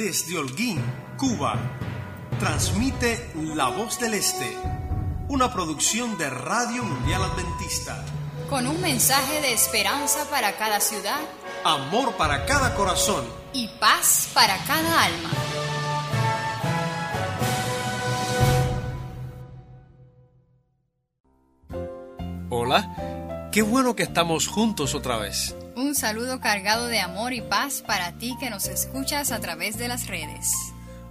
desde Holguín, Cuba, transmite La Voz del Este, una producción de Radio Mundial Adventista. Con un mensaje de esperanza para cada ciudad, amor para cada corazón y paz para cada alma. Hola, qué bueno que estamos juntos otra vez. Un saludo cargado de amor y paz para ti que nos escuchas a través de las redes.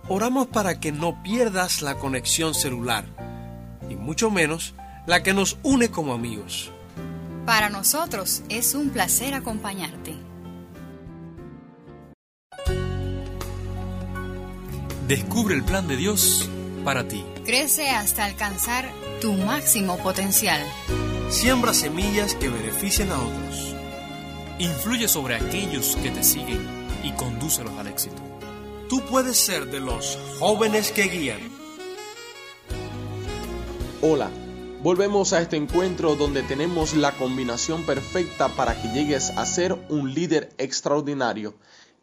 Oramos para que no pierdas la conexión celular, y mucho menos la que nos une como amigos. Para nosotros es un placer acompañarte. Descubre el plan de Dios para ti. Crece hasta alcanzar tu máximo potencial. Siembra semillas que beneficien a otros. Influye sobre aquellos que te siguen y condúcelos al éxito. Tú puedes ser de los jóvenes que guían. Hola, volvemos a este encuentro donde tenemos la combinación perfecta para que llegues a ser un líder extraordinario.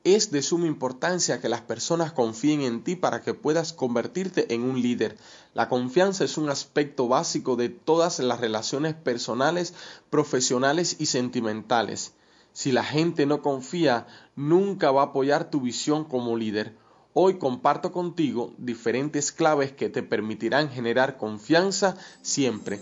Es de suma importancia que las personas confíen en ti para que puedas convertirte en un líder. La confianza es un aspecto básico de todas las relaciones personales, profesionales y sentimentales. Si la gente no confía, nunca va a apoyar tu visión como líder. Hoy comparto contigo diferentes claves que te permitirán generar confianza siempre.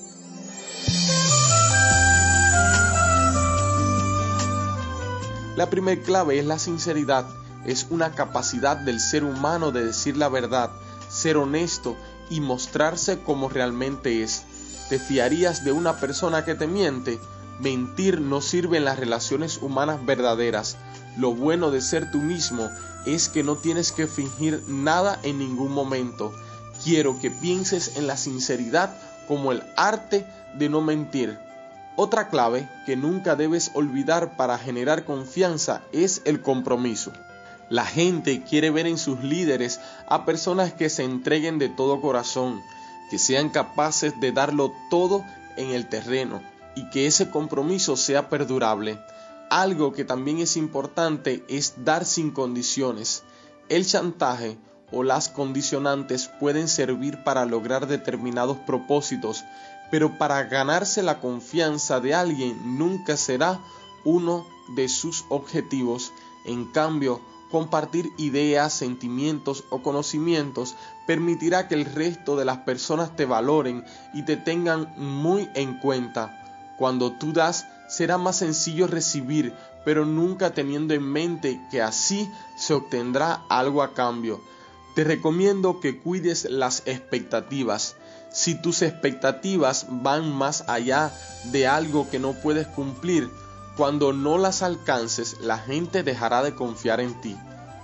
La primera clave es la sinceridad. Es una capacidad del ser humano de decir la verdad, ser honesto y mostrarse como realmente es. ¿Te fiarías de una persona que te miente? Mentir no sirve en las relaciones humanas verdaderas. Lo bueno de ser tú mismo es que no tienes que fingir nada en ningún momento. Quiero que pienses en la sinceridad como el arte de no mentir. Otra clave que nunca debes olvidar para generar confianza es el compromiso. La gente quiere ver en sus líderes a personas que se entreguen de todo corazón, que sean capaces de darlo todo en el terreno, y que ese compromiso sea perdurable. Algo que también es importante es dar sin condiciones. El chantaje o las condicionantes pueden servir para lograr determinados propósitos, pero para ganarse la confianza de alguien nunca será uno de sus objetivos. En cambio, compartir ideas, sentimientos o conocimientos permitirá que el resto de las personas te valoren y te tengan muy en cuenta. Cuando tú das, será más sencillo recibir, pero nunca teniendo en mente que así se obtendrá algo a cambio. Te recomiendo que cuides las expectativas. Si tus expectativas van más allá de algo que no puedes cumplir, cuando no las alcances, la gente dejará de confiar en ti.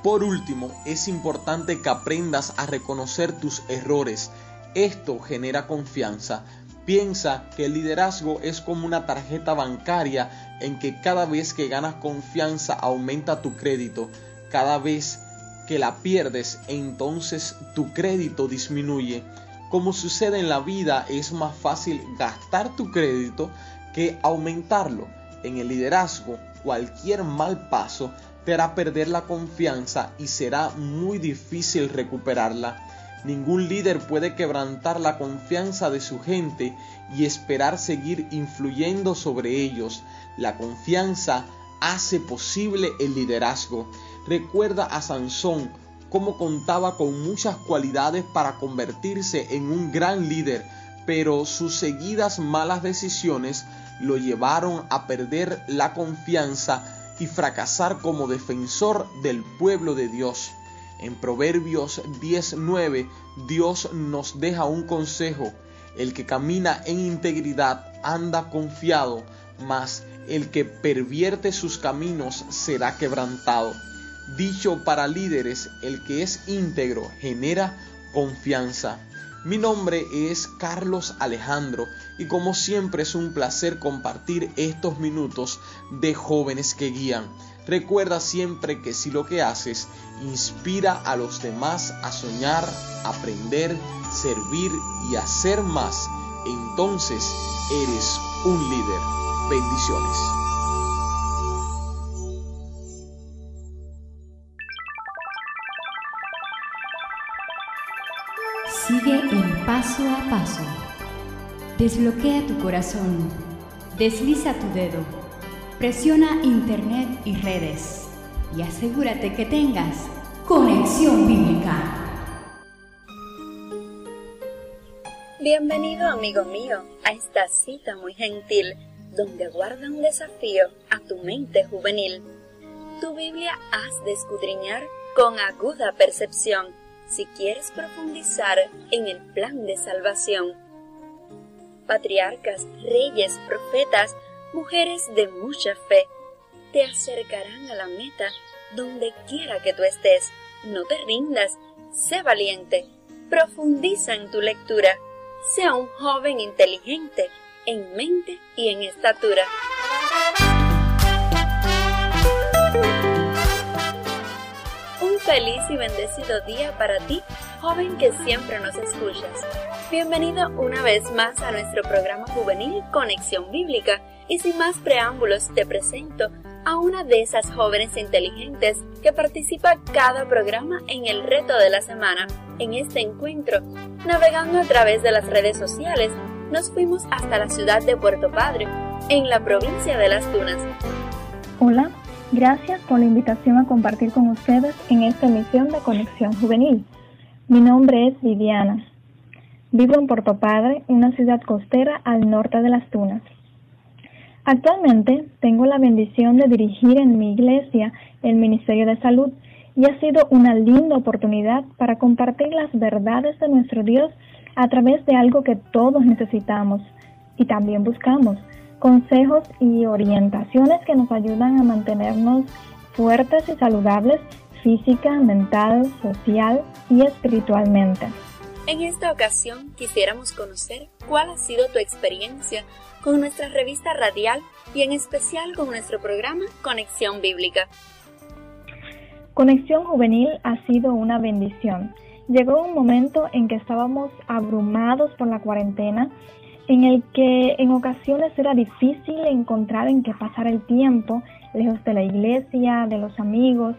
Por último, es importante que aprendas a reconocer tus errores. Esto genera confianza. Piensa que el liderazgo es como una tarjeta bancaria en que cada vez que ganas confianza aumenta tu crédito. Cada vez que la pierdes, entonces tu crédito disminuye. Como sucede en la vida, es más fácil gastar tu crédito que aumentarlo. En el liderazgo, cualquier mal paso te hará perder la confianza y será muy difícil recuperarla. Ningún líder puede quebrantar la confianza de su gente y esperar seguir influyendo sobre ellos. La confianza hace posible el liderazgo. Recuerda a Sansón cómo contaba con muchas cualidades para convertirse en un gran líder, pero sus seguidas malas decisiones lo llevaron a perder la confianza y fracasar como defensor del pueblo de Dios. En Proverbios 19 Dios nos deja un consejo. El que camina en integridad anda confiado, mas el que pervierte sus caminos será quebrantado. Dicho para líderes, el que es íntegro genera confianza. Mi nombre es Carlos Alejandro y como siempre es un placer compartir estos minutos de jóvenes que guían. Recuerda siempre que si lo que haces inspira a los demás a soñar, aprender, servir y hacer más, entonces eres un líder. Bendiciones. Sigue el paso a paso. Desbloquea tu corazón. Desliza tu dedo. Presiona Internet y redes. Y asegúrate que tengas conexión bíblica. Bienvenido amigo mío a esta cita muy gentil donde guarda un desafío a tu mente juvenil. Tu Biblia has de escudriñar con aguda percepción si quieres profundizar en el plan de salvación. Patriarcas, reyes, profetas, mujeres de mucha fe, te acercarán a la meta donde quiera que tú estés. No te rindas, sé valiente, profundiza en tu lectura, sea un joven inteligente en mente y en estatura. Un feliz y bendecido día para ti, joven que siempre nos escuchas. Bienvenido una vez más a nuestro programa juvenil Conexión Bíblica y sin más preámbulos te presento a una de esas jóvenes inteligentes que participa cada programa en el reto de la semana. En este encuentro, navegando a través de las redes sociales, nos fuimos hasta la ciudad de Puerto Padre, en la provincia de Las Tunas. Hola, gracias por la invitación a compartir con ustedes en esta emisión de Conexión Juvenil. Mi nombre es Viviana. Vivo en Puerto Padre, una ciudad costera al norte de Las Tunas. Actualmente tengo la bendición de dirigir en mi iglesia el Ministerio de Salud y ha sido una linda oportunidad para compartir las verdades de nuestro Dios a través de algo que todos necesitamos y también buscamos, consejos y orientaciones que nos ayudan a mantenernos fuertes y saludables física, mental, social y espiritualmente. En esta ocasión quisiéramos conocer cuál ha sido tu experiencia con nuestra revista radial y en especial con nuestro programa Conexión Bíblica. Conexión Juvenil ha sido una bendición llegó un momento en que estábamos abrumados por la cuarentena, en el que en ocasiones era difícil encontrar en qué pasar el tiempo, lejos de la iglesia, de los amigos,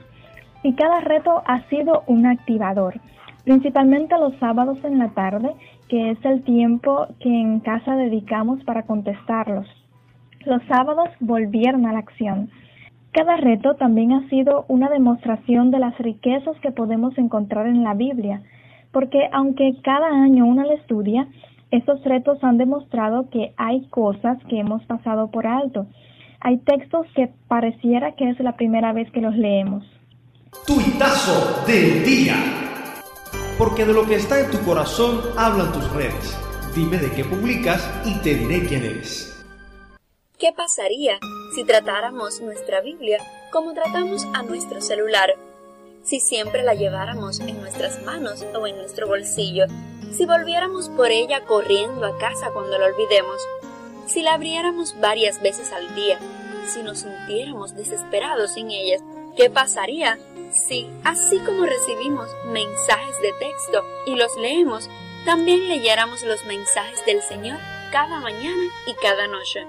y cada reto ha sido un activador, principalmente los sábados en la tarde, que es el tiempo que en casa dedicamos para contestarlos. Los sábados volvieron a la acción. Cada reto también ha sido una demostración de las riquezas que podemos encontrar en la Biblia, porque aunque cada año uno la estudia, estos retos han demostrado que hay cosas que hemos pasado por alto. Hay textos que pareciera que es la primera vez que los leemos. Tuitazo del día. Porque de lo que está en tu corazón hablan tus redes. Dime de qué publicas y te diré quién eres. ¿Qué pasaría si tratáramos nuestra Biblia como tratamos a nuestro celular? Si siempre la lleváramos en nuestras manos o en nuestro bolsillo, si volviéramos por ella corriendo a casa cuando la olvidemos, si la abriéramos varias veces al día, si nos sintiéramos desesperados sin ella, ¿qué pasaría si, así como recibimos mensajes de texto y los leemos, también leyéramos los mensajes del Señor cada mañana y cada noche?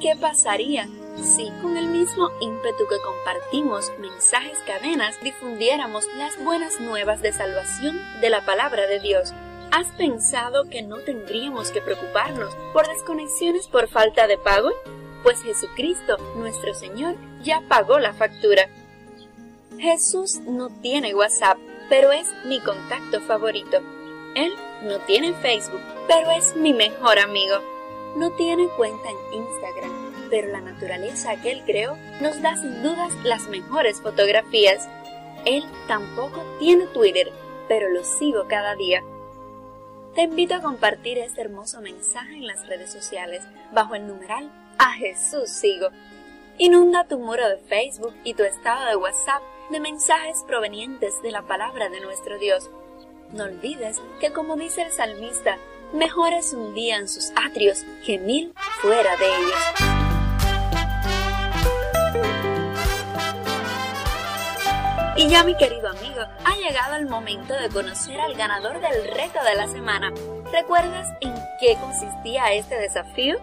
¿Qué pasaría si con el mismo ímpetu que compartimos mensajes cadenas difundiéramos las buenas nuevas de salvación de la palabra de Dios? ¿Has pensado que no tendríamos que preocuparnos por desconexiones por falta de pago? Pues Jesucristo, nuestro Señor, ya pagó la factura. Jesús no tiene WhatsApp, pero es mi contacto favorito. Él no tiene Facebook, pero es mi mejor amigo no tiene cuenta en Instagram, pero la naturaleza que él creó nos da sin dudas las mejores fotografías. Él tampoco tiene Twitter, pero lo sigo cada día. Te invito a compartir este hermoso mensaje en las redes sociales bajo el numeral A Jesús sigo. Inunda tu muro de Facebook y tu estado de WhatsApp de mensajes provenientes de la palabra de nuestro Dios. No olvides que como dice el salmista, Mejor es un día en sus atrios que mil fuera de ellos. Y ya mi querido amigo, ha llegado el momento de conocer al ganador del reto de la semana. ¿Recuerdas en qué consistía este desafío?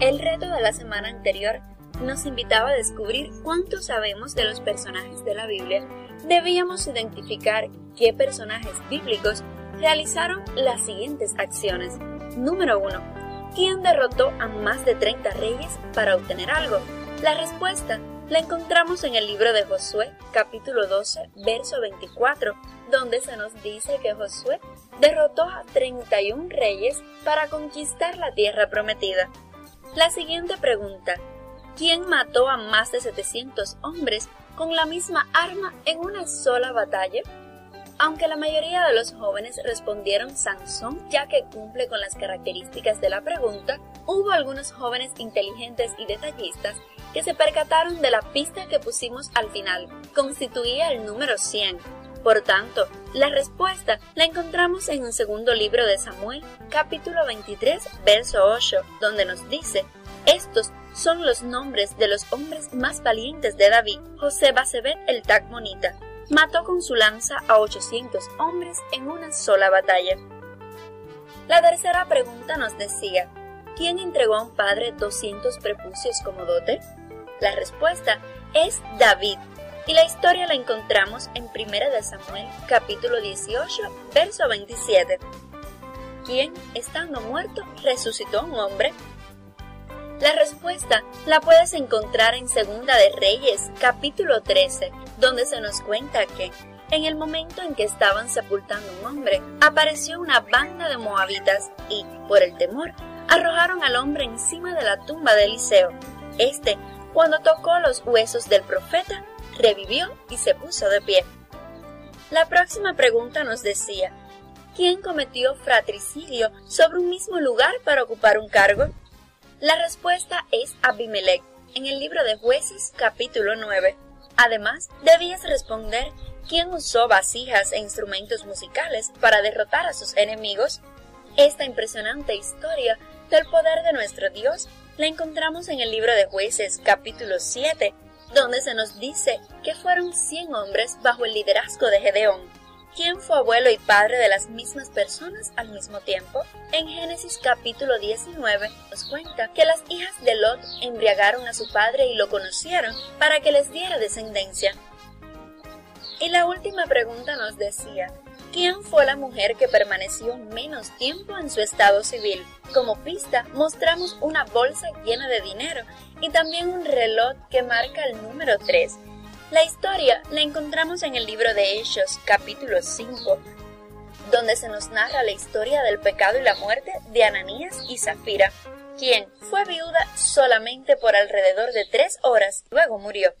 El reto de la semana anterior nos invitaba a descubrir cuánto sabemos de los personajes de la Biblia, debíamos identificar qué personajes bíblicos realizaron las siguientes acciones. Número 1. ¿Quién derrotó a más de 30 reyes para obtener algo? La respuesta la encontramos en el libro de Josué, capítulo 12, verso 24, donde se nos dice que Josué derrotó a 31 reyes para conquistar la tierra prometida. La siguiente pregunta, ¿quién mató a más de 700 hombres con la misma arma en una sola batalla? Aunque la mayoría de los jóvenes respondieron Sansón, ya que cumple con las características de la pregunta, hubo algunos jóvenes inteligentes y detallistas que se percataron de la pista que pusimos al final. Constituía el número 100. Por tanto, la respuesta la encontramos en un segundo libro de Samuel, capítulo 23, verso 8, donde nos dice, estos son los nombres de los hombres más valientes de David. José Basebet el Tacmonita mató con su lanza a 800 hombres en una sola batalla. La tercera pregunta nos decía, ¿quién entregó a un padre 200 prepucios como dote? La respuesta es David, y la historia la encontramos en 1 de Samuel capítulo 18, verso 27. ¿Quién, estando muerto, resucitó a un hombre? La respuesta la puedes encontrar en Segunda de Reyes, capítulo 13, donde se nos cuenta que, en el momento en que estaban sepultando un hombre, apareció una banda de moabitas y, por el temor, arrojaron al hombre encima de la tumba de Eliseo. Este, cuando tocó los huesos del profeta, revivió y se puso de pie. La próxima pregunta nos decía, ¿quién cometió fratricidio sobre un mismo lugar para ocupar un cargo? La respuesta es Abimelech, en el libro de Jueces capítulo 9. Además, debías responder quién usó vasijas e instrumentos musicales para derrotar a sus enemigos. Esta impresionante historia del poder de nuestro Dios la encontramos en el libro de Jueces capítulo 7, donde se nos dice que fueron 100 hombres bajo el liderazgo de Gedeón ¿Quién fue abuelo y padre de las mismas personas al mismo tiempo? En Génesis capítulo 19 nos cuenta que las hijas de Lot embriagaron a su padre y lo conocieron para que les diera descendencia. Y la última pregunta nos decía, ¿quién fue la mujer que permaneció menos tiempo en su estado civil? Como pista mostramos una bolsa llena de dinero y también un reloj que marca el número 3 la historia la encontramos en el libro de Hechos, capítulo 5, donde se nos narra la historia del pecado y la muerte de Ananías y Zafira, quien fue viuda solamente por alrededor de tres horas, luego murió.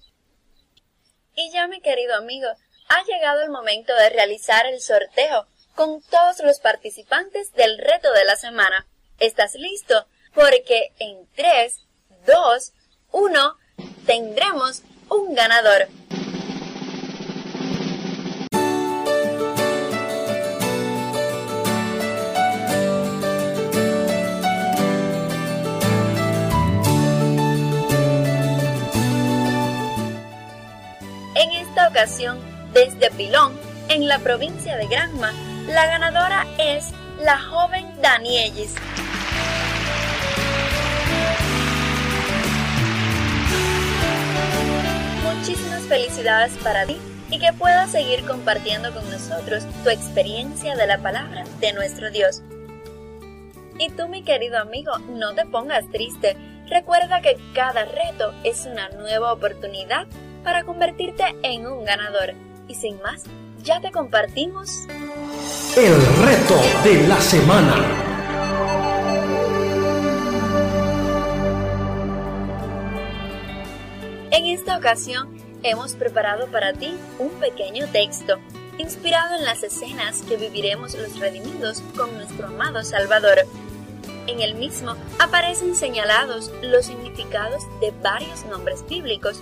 Y ya, mi querido amigo, ha llegado el momento de realizar el sorteo con todos los participantes del reto de la semana. ¿Estás listo? Porque en 3, 2, 1 tendremos un ganador. En esta ocasión, desde Pilón, en la provincia de Granma, la ganadora es la joven Danielis. Muchísimas felicidades para ti y que puedas seguir compartiendo con nosotros tu experiencia de la palabra de nuestro Dios. Y tú, mi querido amigo, no te pongas triste. Recuerda que cada reto es una nueva oportunidad para convertirte en un ganador. Y sin más, ya te compartimos el reto de la semana. Esta ocasión hemos preparado para ti un pequeño texto inspirado en las escenas que viviremos los redimidos con nuestro amado Salvador. En el mismo aparecen señalados los significados de varios nombres bíblicos.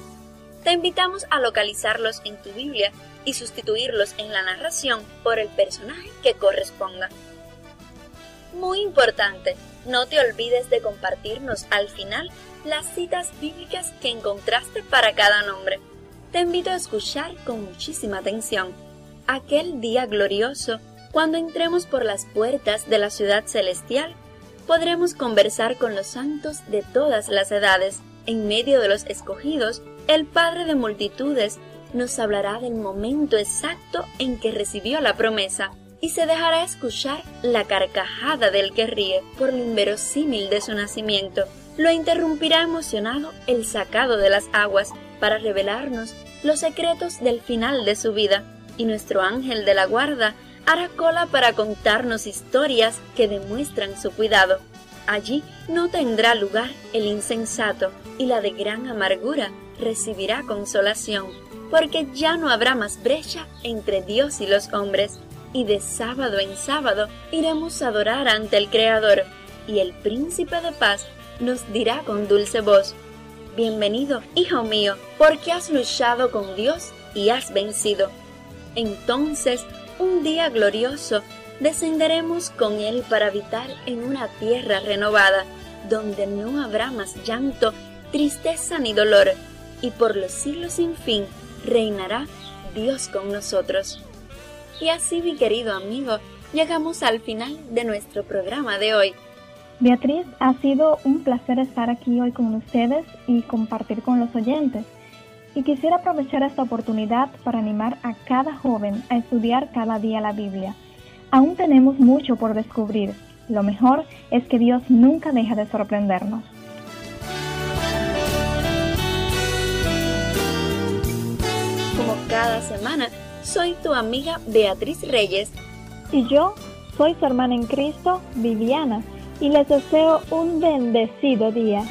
Te invitamos a localizarlos en tu Biblia y sustituirlos en la narración por el personaje que corresponda. Muy importante, no te olvides de compartirnos al final las citas bíblicas que encontraste para cada nombre te invito a escuchar con muchísima atención. Aquel día glorioso, cuando entremos por las puertas de la ciudad celestial, podremos conversar con los santos de todas las edades En medio de los escogidos, el Padre de multitudes nos hablará del momento exacto en que recibió la promesa y se dejará escuchar la carcajada del que ríe por lo inverosímil de su nacimiento. Lo interrumpirá emocionado el sacado de las aguas para revelarnos los secretos del final de su vida, y nuestro ángel de la guarda hará cola para contarnos historias que demuestran su cuidado. Allí no tendrá lugar el insensato, y la de gran amargura recibirá consolación, porque ya no habrá más brecha entre Dios y los hombres, y de sábado en sábado iremos a adorar ante el Creador, y el príncipe de paz nos dirá con dulce voz, Bienvenido, hijo mío, porque has luchado con Dios y has vencido. Entonces, un día glorioso, descenderemos con Él para habitar en una tierra renovada, donde no habrá más llanto, tristeza ni dolor, y por los siglos sin fin reinará Dios con nosotros. Y así, mi querido amigo, llegamos al final de nuestro programa de hoy. Beatriz, ha sido un placer estar aquí hoy con ustedes y compartir con los oyentes. Y quisiera aprovechar esta oportunidad para animar a cada joven a estudiar cada día la Biblia. Aún tenemos mucho por descubrir. Lo mejor es que Dios nunca deja de sorprendernos. Como cada semana, soy tu amiga Beatriz Reyes. Y yo soy su hermana en Cristo, Viviana, y les deseo un bendecido día.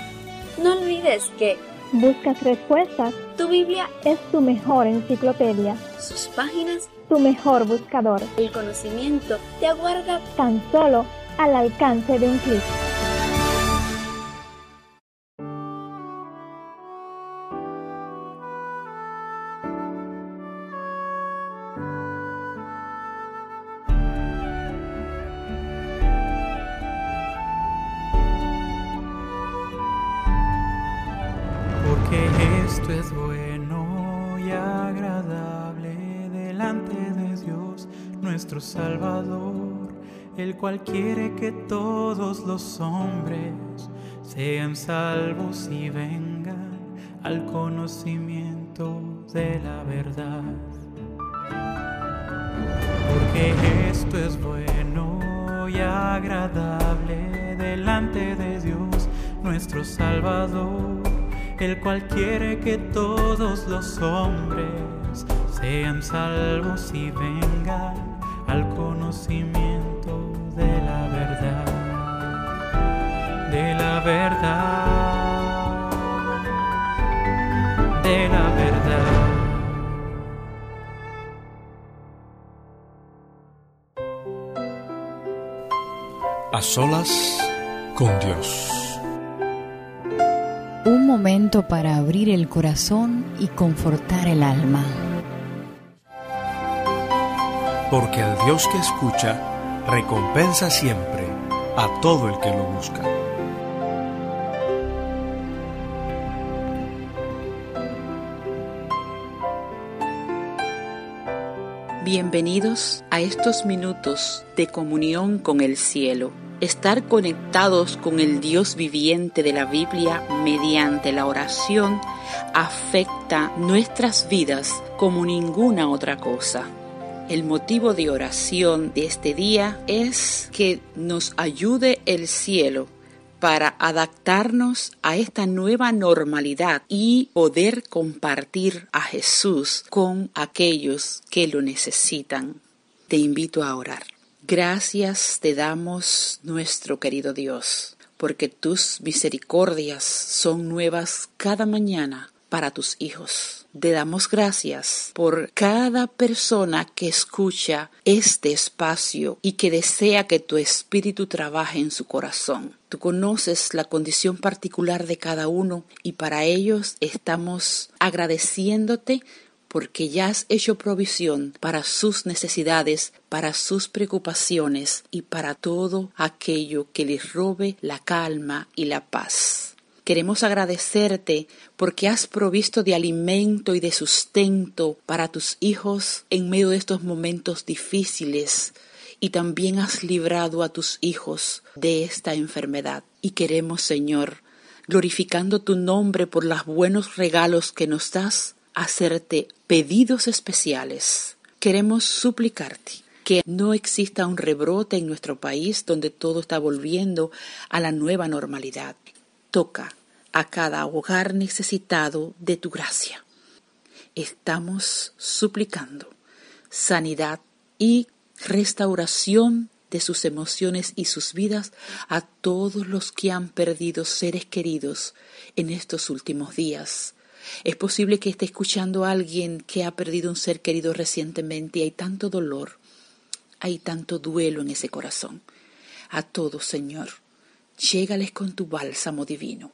No olvides que buscas respuestas. Tu Biblia es tu mejor enciclopedia. Sus páginas, tu mejor buscador. El conocimiento te aguarda tan solo al alcance de un clic. El cual quiere que todos los hombres sean salvos y vengan al conocimiento de la verdad. Porque esto es bueno y agradable delante de Dios, nuestro Salvador, el cual quiere que todos los hombres sean salvos y vengan al conocimiento verdad, de la verdad. A solas con Dios. Un momento para abrir el corazón y confortar el alma porque el Dios que escucha recompensa siempre a todo el que lo busca. Bienvenidos a estos minutos de comunión con el cielo. Estar conectados con el Dios viviente de la Biblia mediante la oración afecta nuestras vidas como ninguna otra cosa. El motivo de oración de este día es que nos ayude el cielo para adaptarnos a esta nueva normalidad y poder compartir a Jesús con aquellos que lo necesitan. Te invito a orar. Gracias te damos, nuestro querido Dios, porque tus misericordias son nuevas cada mañana para tus hijos. Te damos gracias por cada persona que escucha este espacio y que desea que tu espíritu trabaje en su corazón. Tú conoces la condición particular de cada uno y para ellos estamos agradeciéndote porque ya has hecho provisión para sus necesidades, para sus preocupaciones y para todo aquello que les robe la calma y la paz. Queremos agradecerte porque has provisto de alimento y de sustento para tus hijos en medio de estos momentos difíciles y también has librado a tus hijos de esta enfermedad. Y queremos, Señor, glorificando tu nombre por los buenos regalos que nos das, hacerte pedidos especiales. Queremos suplicarte que no exista un rebrote en nuestro país donde todo está volviendo a la nueva normalidad. Toca a cada hogar necesitado de tu gracia. Estamos suplicando sanidad y restauración de sus emociones y sus vidas a todos los que han perdido seres queridos en estos últimos días. Es posible que esté escuchando a alguien que ha perdido un ser querido recientemente y hay tanto dolor, hay tanto duelo en ese corazón. A todos, Señor, llégales con tu bálsamo divino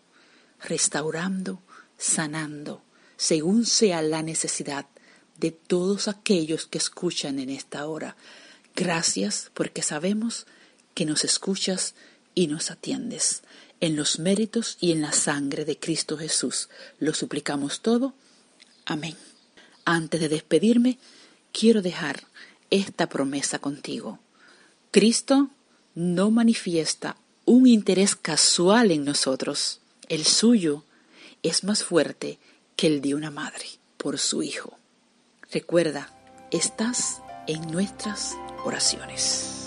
restaurando, sanando, según sea la necesidad de todos aquellos que escuchan en esta hora. Gracias porque sabemos que nos escuchas y nos atiendes. En los méritos y en la sangre de Cristo Jesús lo suplicamos todo. Amén. Antes de despedirme, quiero dejar esta promesa contigo. Cristo no manifiesta un interés casual en nosotros el suyo es más fuerte que el de una madre por su hijo. Recuerda, estás en nuestras oraciones.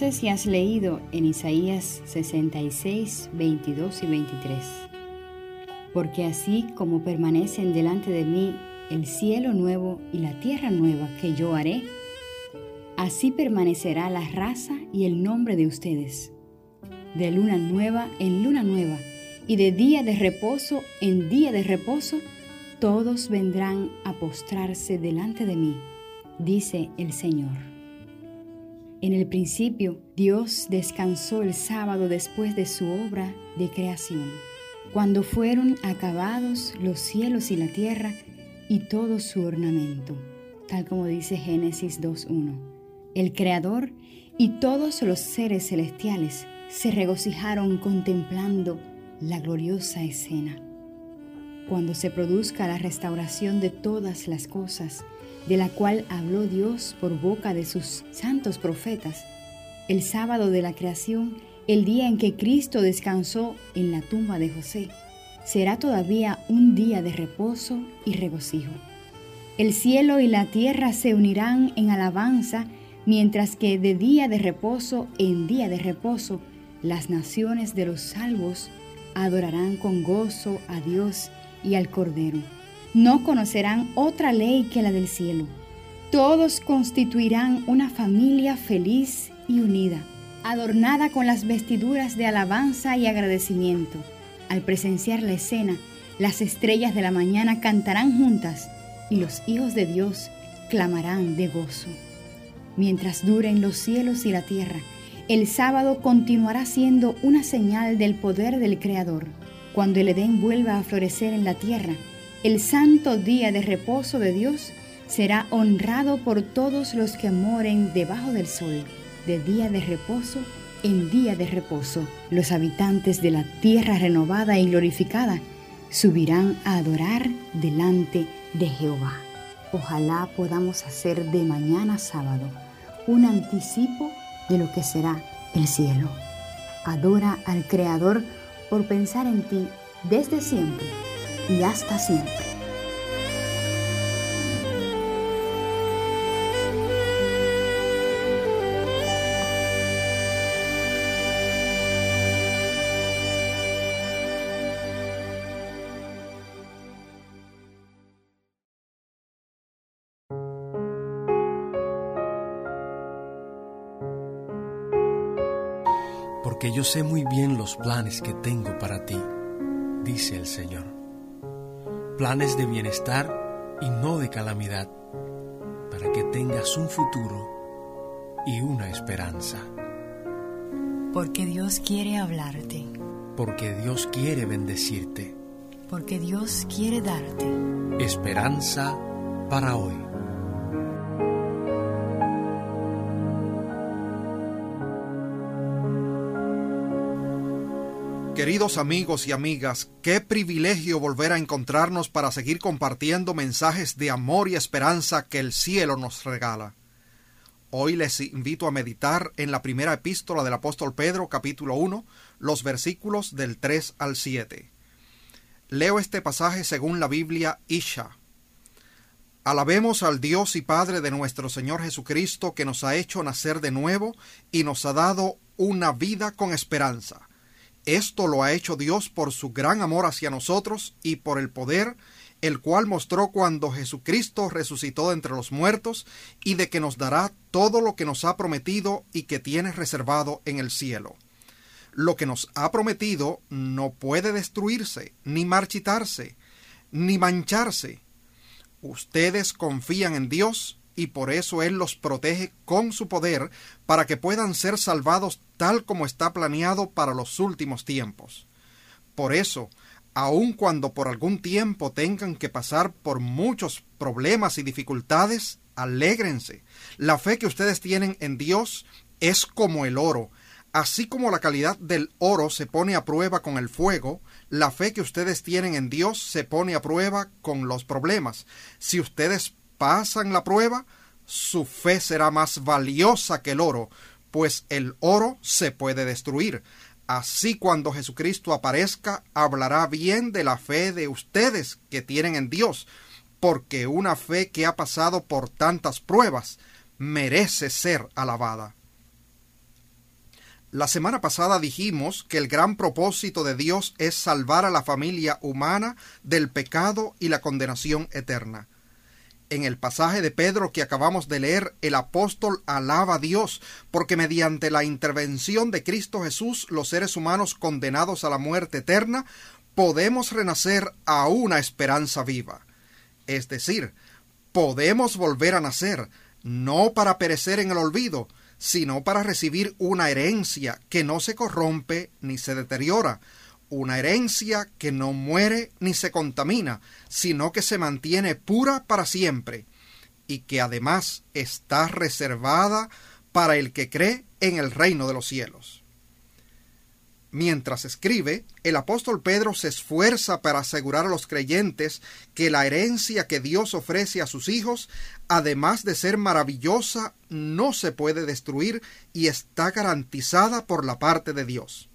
Sé si has leído en Isaías 66, 22 y 23. Porque así como permanecen delante de mí el cielo nuevo y la tierra nueva que yo haré, así permanecerá la raza y el nombre de ustedes, de luna nueva en luna nueva, y de día de reposo en día de reposo, todos vendrán a postrarse delante de mí, dice el Señor. En el principio, Dios descansó el sábado después de su obra de creación, cuando fueron acabados los cielos y la tierra y todo su ornamento, tal como dice Génesis 2.1. El Creador y todos los seres celestiales se regocijaron contemplando la gloriosa escena. Cuando se produzca la restauración de todas las cosas, de la cual habló Dios por boca de sus santos profetas, el sábado de la creación, el día en que Cristo descansó en la tumba de José, será todavía un día de reposo y regocijo. El cielo y la tierra se unirán en alabanza, mientras que de día de reposo en día de reposo las naciones de los salvos adorarán con gozo a Dios y al Cordero no conocerán otra ley que la del cielo. Todos constituirán una familia feliz y unida, adornada con las vestiduras de alabanza y agradecimiento. Al presenciar la escena, las estrellas de la mañana cantarán juntas y los hijos de Dios clamarán de gozo. Mientras duren los cielos y la tierra, el sábado continuará siendo una señal del poder del Creador. Cuando el Edén vuelva a florecer en la tierra, el santo día de reposo de Dios será honrado por todos los que moren debajo del sol, de día de reposo en día de reposo. Los habitantes de la tierra renovada y glorificada subirán a adorar delante de Jehová. Ojalá podamos hacer de mañana sábado un anticipo de lo que será el cielo. Adora al Creador por pensar en ti desde siempre y hasta siempre. Porque yo sé muy bien los planes que tengo para ti, dice el Señor planes de bienestar y no de calamidad, para que tengas un futuro y una esperanza. Porque Dios quiere hablarte. Porque Dios quiere bendecirte. Porque Dios quiere darte esperanza para hoy. Queridos amigos y amigas, qué privilegio volver a encontrarnos para seguir compartiendo mensajes de amor y esperanza que el cielo nos regala. Hoy les invito a meditar en la primera epístola del apóstol Pedro capítulo 1, los versículos del 3 al 7. Leo este pasaje según la Biblia Isha. Alabemos al Dios y Padre de nuestro Señor Jesucristo que nos ha hecho nacer de nuevo y nos ha dado una vida con esperanza esto lo ha hecho Dios por su gran amor hacia nosotros y por el poder el cual mostró cuando Jesucristo resucitó entre los muertos y de que nos dará todo lo que nos ha prometido y que tiene reservado en el cielo. Lo que nos ha prometido no puede destruirse, ni marchitarse, ni mancharse. Ustedes confían en Dios y por eso Él los protege con su poder para que puedan ser salvados tal como está planeado para los últimos tiempos. Por eso, aun cuando por algún tiempo tengan que pasar por muchos problemas y dificultades, alégrense. La fe que ustedes tienen en Dios es como el oro. Así como la calidad del oro se pone a prueba con el fuego, la fe que ustedes tienen en Dios se pone a prueba con los problemas. Si ustedes pasan la prueba, su fe será más valiosa que el oro, pues el oro se puede destruir. Así cuando Jesucristo aparezca, hablará bien de la fe de ustedes que tienen en Dios, porque una fe que ha pasado por tantas pruebas merece ser alabada. La semana pasada dijimos que el gran propósito de Dios es salvar a la familia humana del pecado y la condenación eterna. En el pasaje de Pedro que acabamos de leer, el apóstol alaba a Dios porque mediante la intervención de Cristo Jesús los seres humanos condenados a la muerte eterna podemos renacer a una esperanza viva. Es decir, podemos volver a nacer, no para perecer en el olvido, sino para recibir una herencia que no se corrompe ni se deteriora, una herencia que no muere ni se contamina, sino que se mantiene pura para siempre, y que además está reservada para el que cree en el reino de los cielos. Mientras escribe, el apóstol Pedro se esfuerza para asegurar a los creyentes que la herencia que Dios ofrece a sus hijos, además de ser maravillosa, no se puede destruir y está garantizada por la parte de Dios.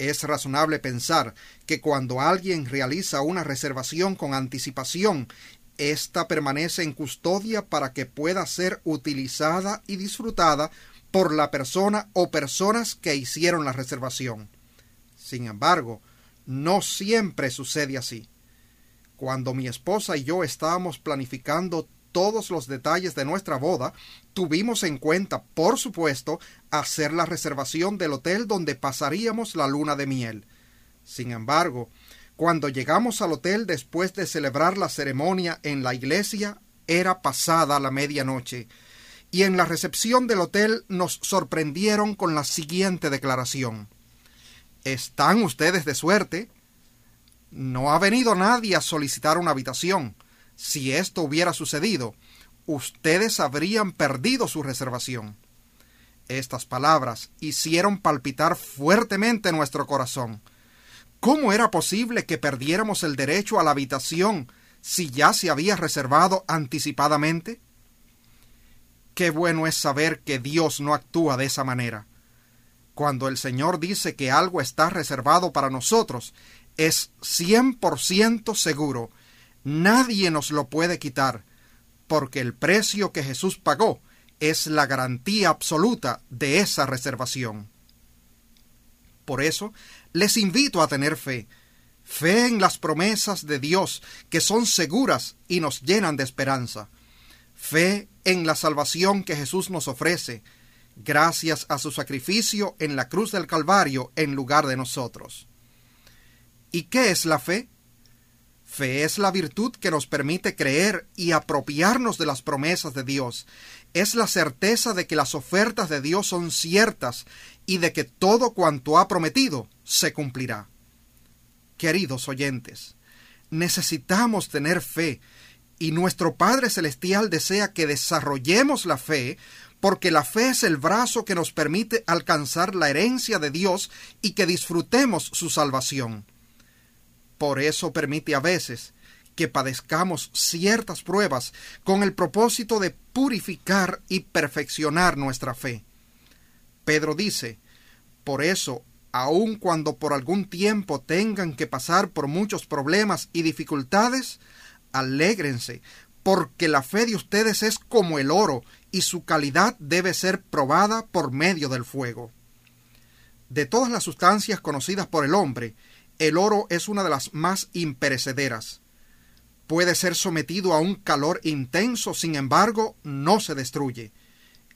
Es razonable pensar que cuando alguien realiza una reservación con anticipación, ésta permanece en custodia para que pueda ser utilizada y disfrutada por la persona o personas que hicieron la reservación. Sin embargo, no siempre sucede así. Cuando mi esposa y yo estábamos planificando todos los detalles de nuestra boda, tuvimos en cuenta, por supuesto, hacer la reservación del hotel donde pasaríamos la luna de miel. Sin embargo, cuando llegamos al hotel después de celebrar la ceremonia en la iglesia, era pasada la medianoche, y en la recepción del hotel nos sorprendieron con la siguiente declaración. ¿Están ustedes de suerte? No ha venido nadie a solicitar una habitación si esto hubiera sucedido, ustedes habrían perdido su reservación. Estas palabras hicieron palpitar fuertemente nuestro corazón. ¿Cómo era posible que perdiéramos el derecho a la habitación si ya se había reservado anticipadamente? Qué bueno es saber que Dios no actúa de esa manera. Cuando el Señor dice que algo está reservado para nosotros, es cien por ciento seguro Nadie nos lo puede quitar, porque el precio que Jesús pagó es la garantía absoluta de esa reservación. Por eso, les invito a tener fe, fe en las promesas de Dios que son seguras y nos llenan de esperanza, fe en la salvación que Jesús nos ofrece, gracias a su sacrificio en la cruz del Calvario en lugar de nosotros. ¿Y qué es la fe? Fe es la virtud que nos permite creer y apropiarnos de las promesas de Dios. Es la certeza de que las ofertas de Dios son ciertas y de que todo cuanto ha prometido se cumplirá. Queridos oyentes, necesitamos tener fe y nuestro Padre Celestial desea que desarrollemos la fe porque la fe es el brazo que nos permite alcanzar la herencia de Dios y que disfrutemos su salvación. Por eso permite a veces que padezcamos ciertas pruebas con el propósito de purificar y perfeccionar nuestra fe. Pedro dice, por eso, aun cuando por algún tiempo tengan que pasar por muchos problemas y dificultades, alégrense, porque la fe de ustedes es como el oro y su calidad debe ser probada por medio del fuego. De todas las sustancias conocidas por el hombre, el oro es una de las más imperecederas. Puede ser sometido a un calor intenso, sin embargo, no se destruye.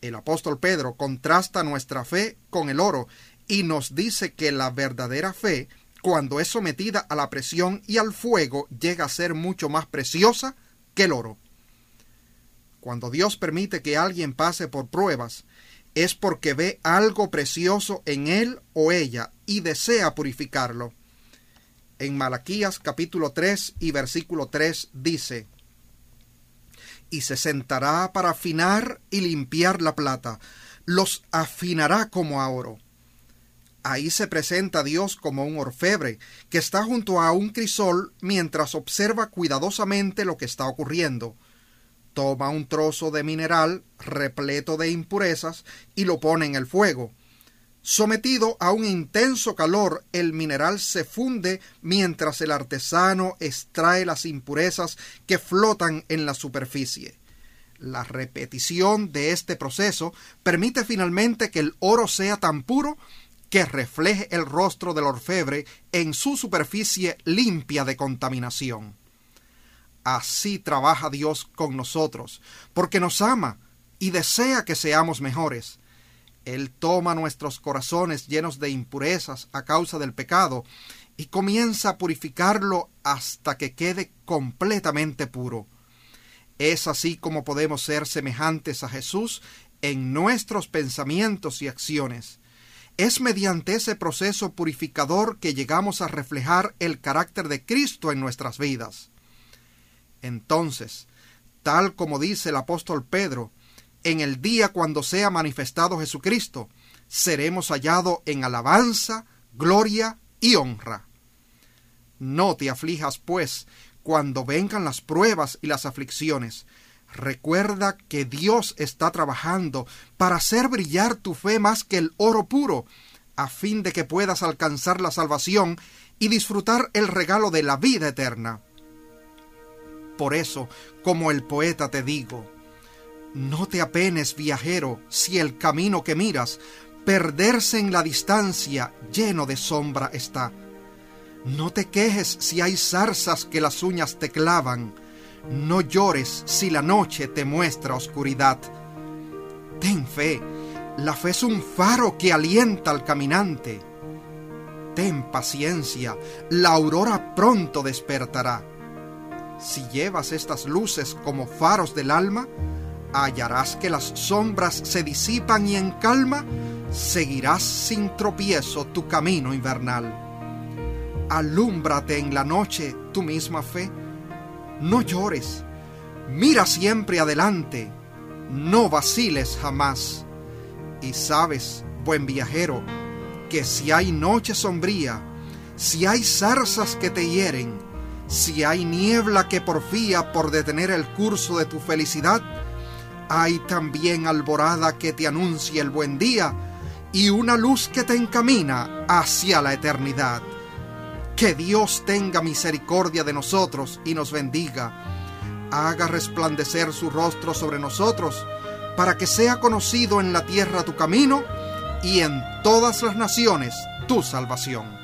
El apóstol Pedro contrasta nuestra fe con el oro y nos dice que la verdadera fe, cuando es sometida a la presión y al fuego, llega a ser mucho más preciosa que el oro. Cuando Dios permite que alguien pase por pruebas, es porque ve algo precioso en él o ella y desea purificarlo en Malaquías capítulo 3 y versículo 3 dice, y se sentará para afinar y limpiar la plata, los afinará como a oro. Ahí se presenta Dios como un orfebre que está junto a un crisol mientras observa cuidadosamente lo que está ocurriendo. Toma un trozo de mineral repleto de impurezas y lo pone en el fuego Sometido a un intenso calor, el mineral se funde mientras el artesano extrae las impurezas que flotan en la superficie. La repetición de este proceso permite finalmente que el oro sea tan puro que refleje el rostro del orfebre en su superficie limpia de contaminación. Así trabaja Dios con nosotros, porque nos ama y desea que seamos mejores él toma nuestros corazones llenos de impurezas a causa del pecado y comienza a purificarlo hasta que quede completamente puro. Es así como podemos ser semejantes a Jesús en nuestros pensamientos y acciones. Es mediante ese proceso purificador que llegamos a reflejar el carácter de Cristo en nuestras vidas. Entonces, tal como dice el apóstol Pedro, en el día cuando sea manifestado Jesucristo, seremos hallados en alabanza, gloria y honra. No te aflijas, pues, cuando vengan las pruebas y las aflicciones. Recuerda que Dios está trabajando para hacer brillar tu fe más que el oro puro, a fin de que puedas alcanzar la salvación y disfrutar el regalo de la vida eterna. Por eso, como el poeta te digo, no te apenes, viajero, si el camino que miras, perderse en la distancia, lleno de sombra está. No te quejes si hay zarzas que las uñas te clavan. No llores si la noche te muestra oscuridad. Ten fe, la fe es un faro que alienta al caminante. Ten paciencia, la aurora pronto despertará. Si llevas estas luces como faros del alma, hallarás que las sombras se disipan y en calma seguirás sin tropiezo tu camino invernal. Alúmbrate en la noche tu misma fe. No llores, mira siempre adelante, no vaciles jamás. Y sabes, buen viajero, que si hay noche sombría, si hay zarzas que te hieren, si hay niebla que porfía por detener el curso de tu felicidad, hay también alborada que te anuncia el buen día y una luz que te encamina hacia la eternidad. Que Dios tenga misericordia de nosotros y nos bendiga. Haga resplandecer su rostro sobre nosotros, para que sea conocido en la tierra tu camino y en todas las naciones tu salvación.